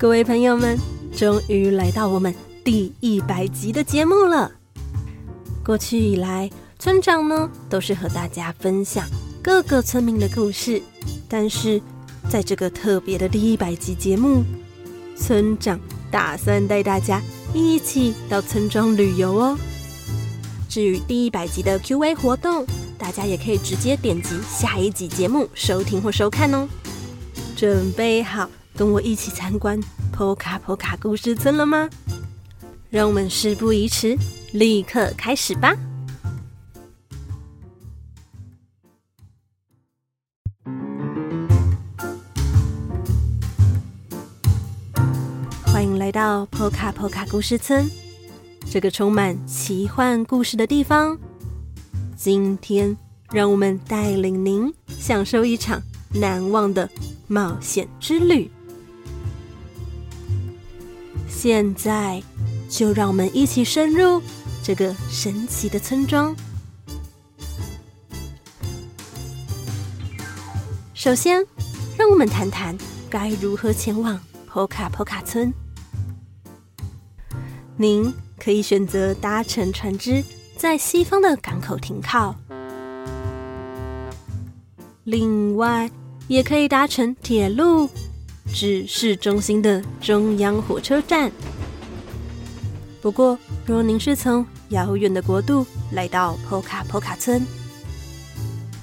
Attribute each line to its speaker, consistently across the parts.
Speaker 1: 各位朋友们，终于来到我们第一百集的节目了。过去以来，村长呢都是和大家分享各个村民的故事，但是在这个特别的第一百集节目，村长打算带大家一起到村庄旅游哦。至于第一百集的 Q&A 活动，大家也可以直接点击下一集节目收听或收看哦。准备好，跟我一起参观波卡波卡故事村了吗？让我们事不宜迟，立刻开始吧！欢迎来到波卡波卡故事村，这个充满奇幻故事的地方。今天，让我们带领您享受一场难忘的冒险之旅。现在，就让我们一起深入这个神奇的村庄。首先，让我们谈谈该如何前往波卡波卡村。您可以选择搭乘船只，在西方的港口停靠。另外，也可以搭乘铁路。至市中心的中央火车站。不过，若您是从遥远的国度来到波卡波卡村，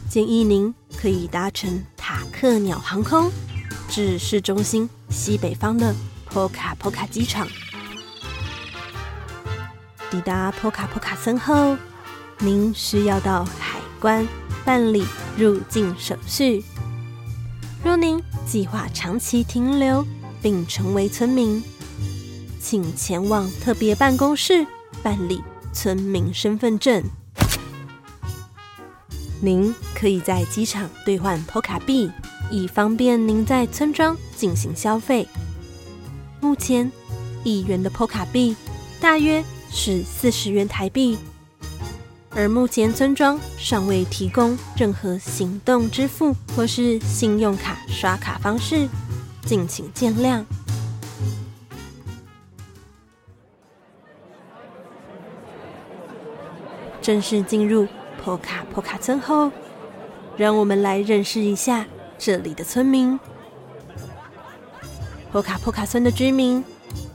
Speaker 1: 建议您可以搭乘塔克鸟航空至市中心西北方的波卡波卡机场。抵达波卡波卡村后，您需要到海关办理入境手续。若您计划长期停留并成为村民，请前往特别办公室办理村民身份证。您可以在机场兑换波卡币，以方便您在村庄进行消费。目前，一元的波卡币大约是四十元台币。而目前村庄尚未提供任何行动支付或是信用卡刷卡方式，敬请见谅。正式进入破卡破卡村后，让我们来认识一下这里的村民。破卡破卡村的居民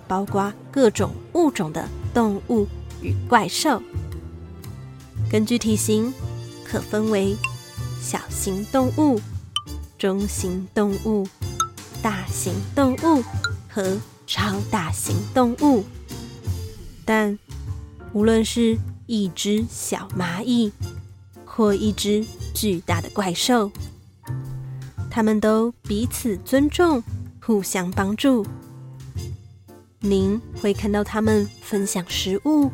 Speaker 1: 包括各种物种的动物与怪兽。根据体型，可分为小型动物、中型动物、大型动物和超大型动物。但无论是一只小蚂蚁或一只巨大的怪兽，它们都彼此尊重，互相帮助。您会看到它们分享食物，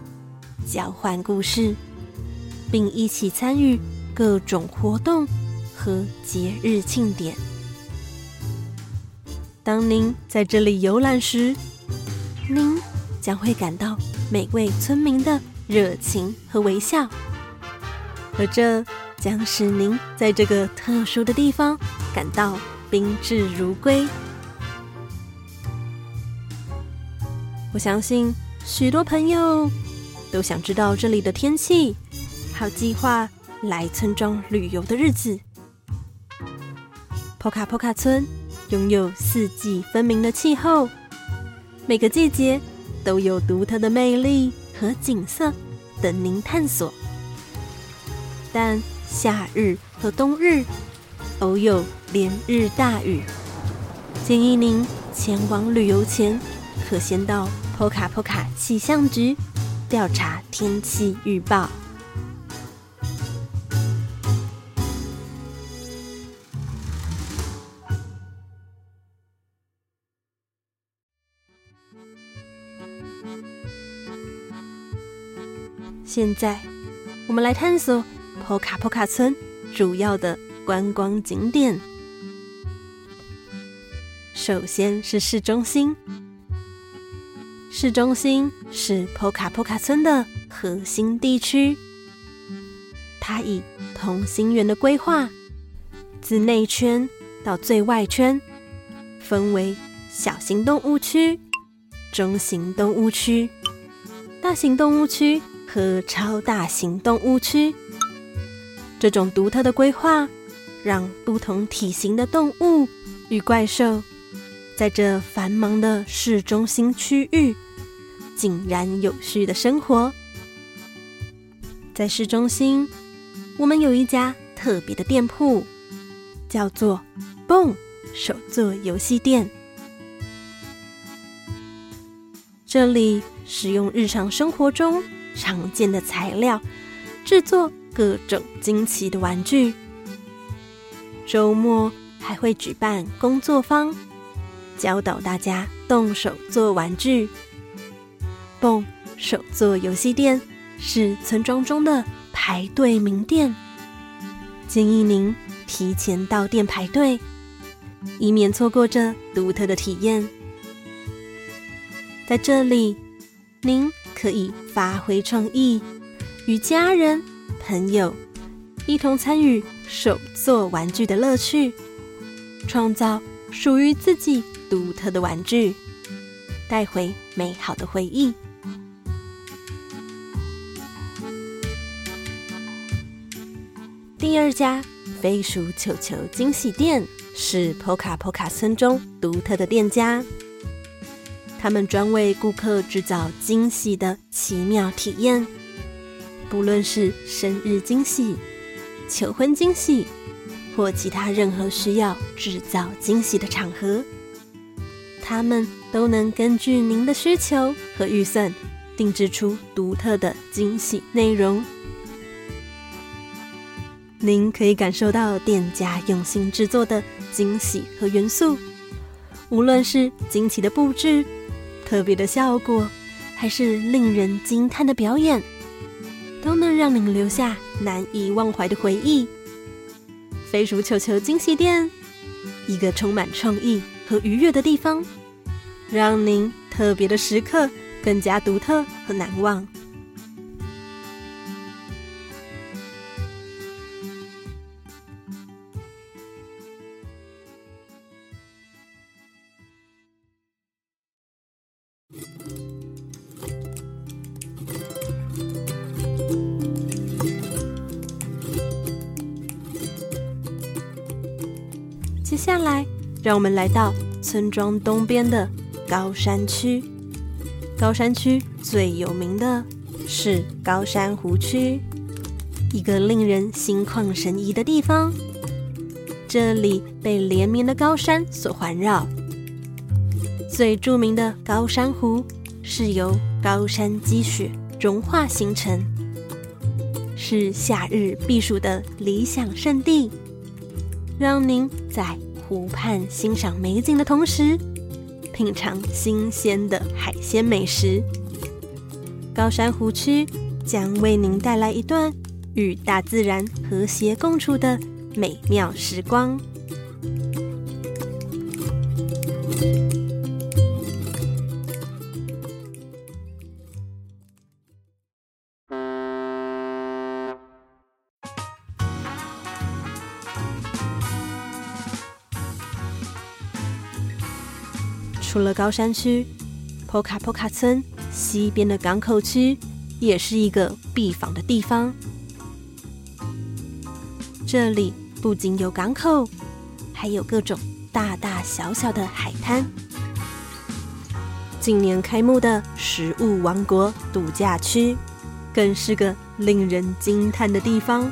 Speaker 1: 交换故事。并一起参与各种活动和节日庆典。当您在这里游览时，您将会感到每位村民的热情和微笑，而这将使您在这个特殊的地方感到宾至如归。我相信许多朋友都想知道这里的天气。好计划来村庄旅游的日子。波卡波卡村拥有四季分明的气候，每个季节都有独特的魅力和景色等您探索。但夏日和冬日偶有连日大雨，建议您前往旅游前，可先到波卡波卡气象局调查天气预报。现在，我们来探索波卡波卡村主要的观光景点。首先是市中心，市中心是波卡波卡村的核心地区。它以同心圆的规划，自内圈到最外圈，分为小型动物区、中型动物区、大型动物区和超大型动物区。这种独特的规划，让不同体型的动物与怪兽，在这繁忙的市中心区域，井然有序的生活。在市中心。我们有一家特别的店铺，叫做“蹦手作游戏店”。这里使用日常生活中常见的材料，制作各种惊奇的玩具。周末还会举办工作坊，教导大家动手做玩具。蹦手做游戏店是村庄中的。排队名店，建议您提前到店排队，以免错过这独特的体验。在这里，您可以发挥创意，与家人、朋友一同参与手作玩具的乐趣，创造属于自己独特的玩具，带回美好的回忆。第二家飞鼠球球惊喜店是波卡波卡村中独特的店家，他们专为顾客制造惊喜的奇妙体验，不论是生日惊喜、求婚惊喜或其他任何需要制造惊喜的场合，他们都能根据您的需求和预算，定制出独特的惊喜内容。您可以感受到店家用心制作的惊喜和元素，无论是惊奇的布置、特别的效果，还是令人惊叹的表演，都能让您留下难以忘怀的回忆。飞鼠球球惊喜店，一个充满创意和愉悦的地方，让您特别的时刻更加独特和难忘。让我们来到村庄东边的高山区。高山区最有名的是高山湖区，一个令人心旷神怡的地方。这里被连绵的高山所环绕。最著名的高山湖是由高山积雪融化形成，是夏日避暑的理想胜地。让您在湖畔欣赏美景的同时，品尝新鲜的海鲜美食。高山湖区将为您带来一段与大自然和谐共处的美妙时光。除了高山区，波卡波卡村西边的港口区也是一个必访的地方。这里不仅有港口，还有各种大大小小的海滩。今年开幕的食物王国度假区，更是个令人惊叹的地方。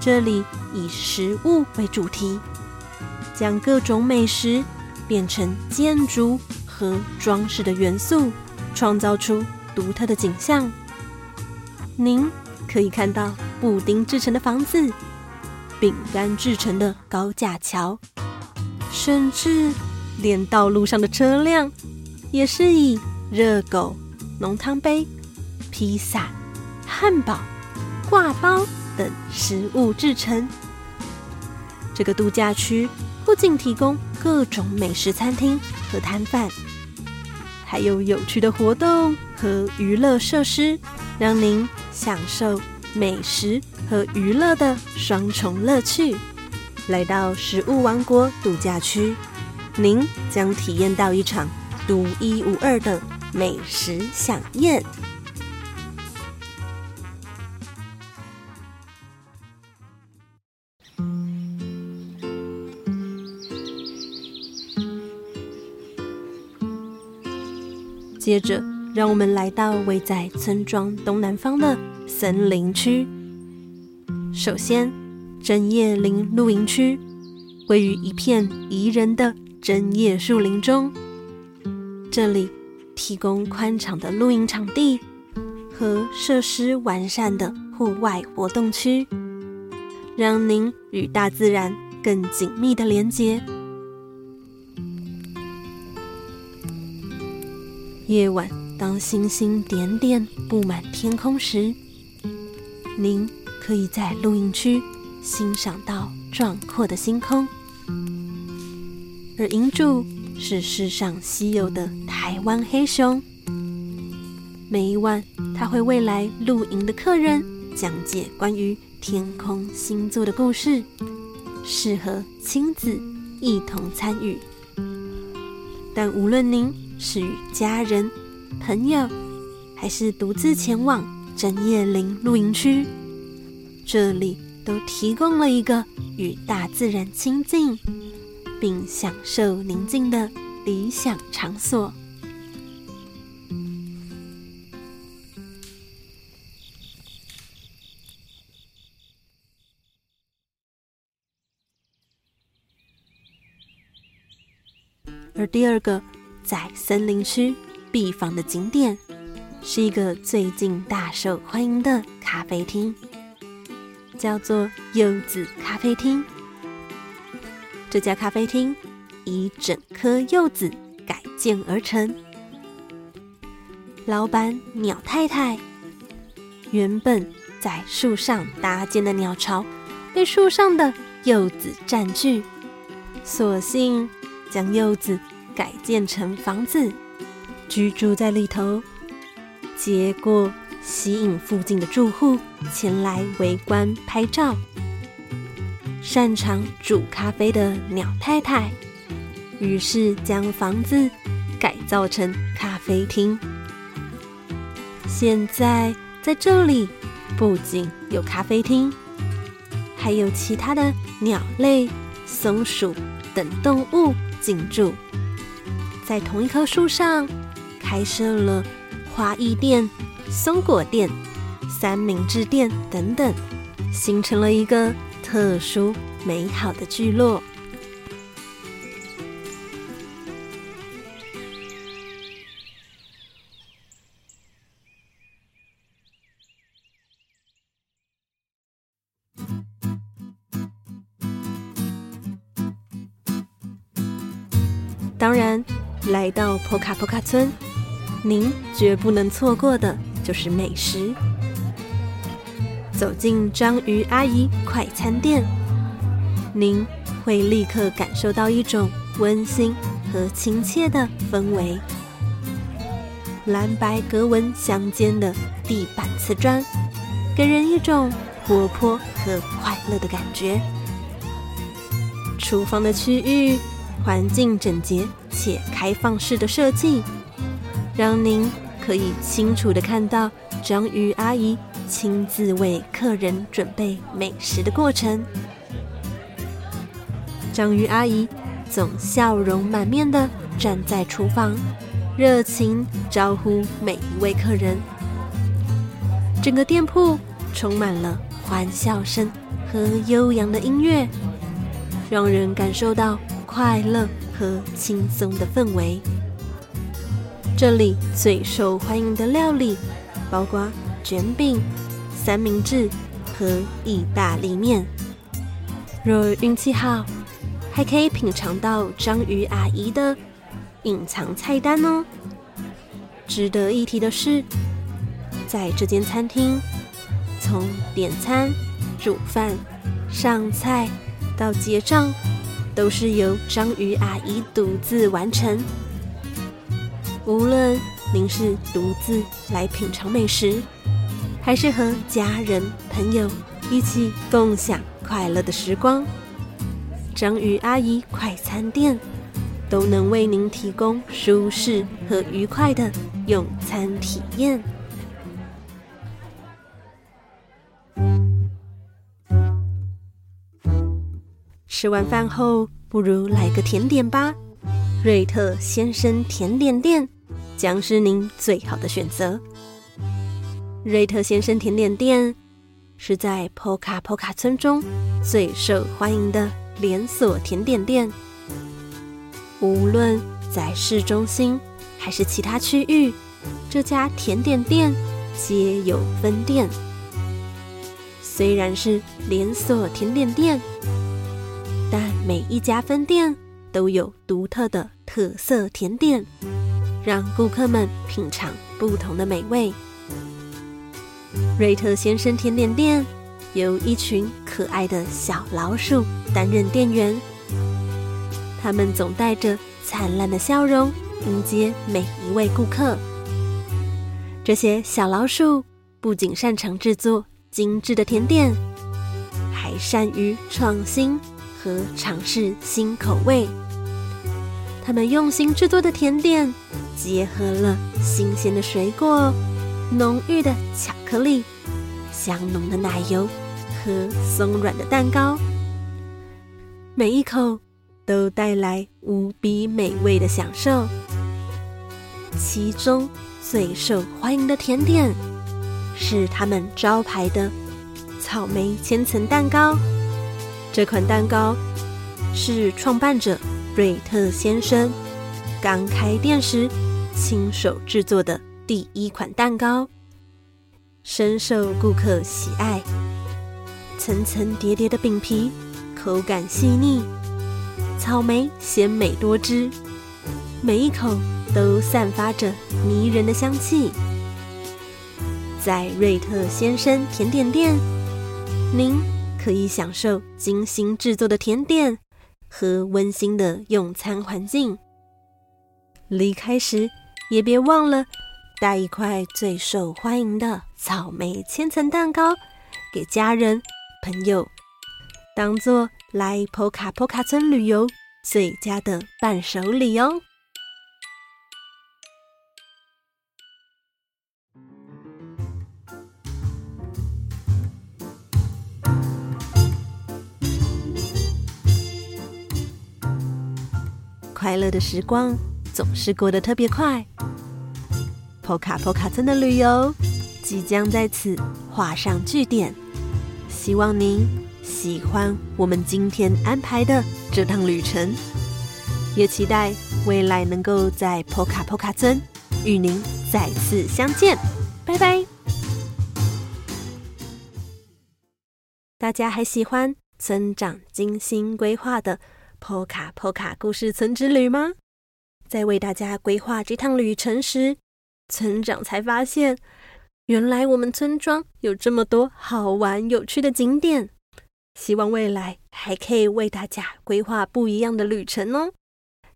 Speaker 1: 这里以食物为主题，将各种美食。变成建筑和装饰的元素，创造出独特的景象。您可以看到布丁制成的房子、饼干制成的高架桥，甚至连道路上的车辆也是以热狗、浓汤杯、披萨、汉堡、挂包等食物制成。这个度假区不仅提供各种美食餐厅和摊贩，还有有趣的活动和娱乐设施，让您享受美食和娱乐的双重乐趣。来到食物王国度假区，您将体验到一场独一无二的美食饗宴。接着，让我们来到位在村庄东南方的森林区。首先，针叶林露营区位于一片宜人的针叶树林中，这里提供宽敞的露营场地和设施完善的户外活动区，让您与大自然更紧密的连接。夜晚，当星星点点布满天空时，您可以在露营区欣赏到壮阔的星空。而营主是世上稀有的台湾黑熊。每一晚，他会为来露营的客人讲解关于天空星座的故事，适合亲子一同参与。但无论您是与家人、朋友，还是独自前往针叶林露营区，这里都提供了一个与大自然亲近，并享受宁静的理想场所。而第二个。在森林区必访的景点，是一个最近大受欢迎的咖啡厅，叫做柚子咖啡厅。这家咖啡厅以整颗柚子改建而成。老板鸟太太原本在树上搭建的鸟巢被树上的柚子占据，索性将柚子。改建成房子，居住在里头，结果吸引附近的住户前来围观拍照。擅长煮咖啡的鸟太太，于是将房子改造成咖啡厅。现在在这里不仅有咖啡厅，还有其他的鸟类、松鼠等动物进驻。在同一棵树上开设了花艺店、松果店、三明治店等等，形成了一个特殊美好的聚落。当然。来到波卡波卡村，您绝不能错过的就是美食。走进章鱼阿姨快餐店，您会立刻感受到一种温馨和亲切的氛围。蓝白格纹相间的地板瓷砖，给人一种活泼和快乐的感觉。厨房的区域环境整洁。且开放式的设计，让您可以清楚地看到章鱼阿姨亲自为客人准备美食的过程。章鱼阿姨总笑容满面地站在厨房，热情招呼每一位客人。整个店铺充满了欢笑声和悠扬的音乐，让人感受到快乐。和轻松的氛围。这里最受欢迎的料理包括卷饼、三明治和意大利面。若运气好，还可以品尝到章鱼阿姨的隐藏菜单哦。值得一提的是，在这间餐厅，从点餐、煮饭、上菜到结账，都是由章鱼阿姨独自完成。无论您是独自来品尝美食，还是和家人朋友一起共享快乐的时光，章鱼阿姨快餐店都能为您提供舒适和愉快的用餐体验。吃完饭后，不如来个甜点吧。瑞特先生甜点店将是您最好的选择。瑞特先生甜点店是在波卡波卡村中最受欢迎的连锁甜点店。无论在市中心还是其他区域，这家甜点店皆有分店。虽然是连锁甜点店，每一家分店都有独特的特色甜点，让顾客们品尝不同的美味。瑞特先生甜点店由一群可爱的小老鼠担任店员，他们总带着灿烂的笑容迎接每一位顾客。这些小老鼠不仅擅长制作精致的甜点，还善于创新和尝试新口味。他们用心制作的甜点，结合了新鲜的水果。浓郁的巧克力、香浓的奶油和松软的蛋糕，每一口都带来无比美味的享受。其中最受欢迎的甜点是他们招牌的草莓千层蛋糕。这款蛋糕是创办者瑞特先生刚开店时亲手制作的。第一款蛋糕深受顾客喜爱，层层叠叠的饼皮口感细腻，草莓鲜美多汁，每一口都散发着迷人的香气。在瑞特先生甜点店，您可以享受精心制作的甜点和温馨的用餐环境。离开时也别忘了。带一块最受欢迎的草莓千层蛋糕给家人朋友，当做来波卡波卡村旅游最佳的伴手礼哦。快乐的时光总是过得特别快。波卡波卡村的旅游即将在此画上句点，希望您喜欢我们今天安排的这趟旅程，也期待未来能够在波卡波卡村与您再次相见。拜拜！大家还喜欢村长精心规划的波卡波卡故事村之旅吗？在为大家规划这趟旅程时，村长才发现，原来我们村庄有这么多好玩有趣的景点。希望未来还可以为大家规划不一样的旅程哦。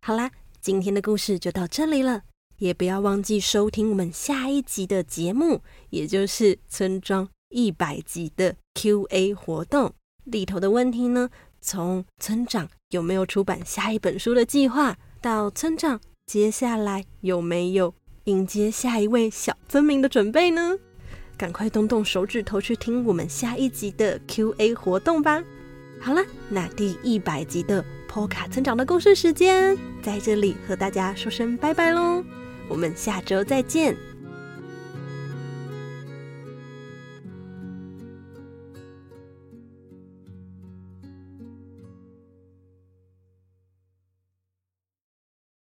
Speaker 1: 好啦，今天的故事就到这里了，也不要忘记收听我们下一集的节目，也就是村庄一百集的 Q&A 活动里头的问题呢。从村长有没有出版下一本书的计划，到村长接下来有没有迎接下一位小村民的准备呢？赶快动动手指头去听我们下一集的 Q&A 活动吧！好了，那第一百集的波卡村长的故事时间，在这里和大家说声拜拜喽！我们下周再见。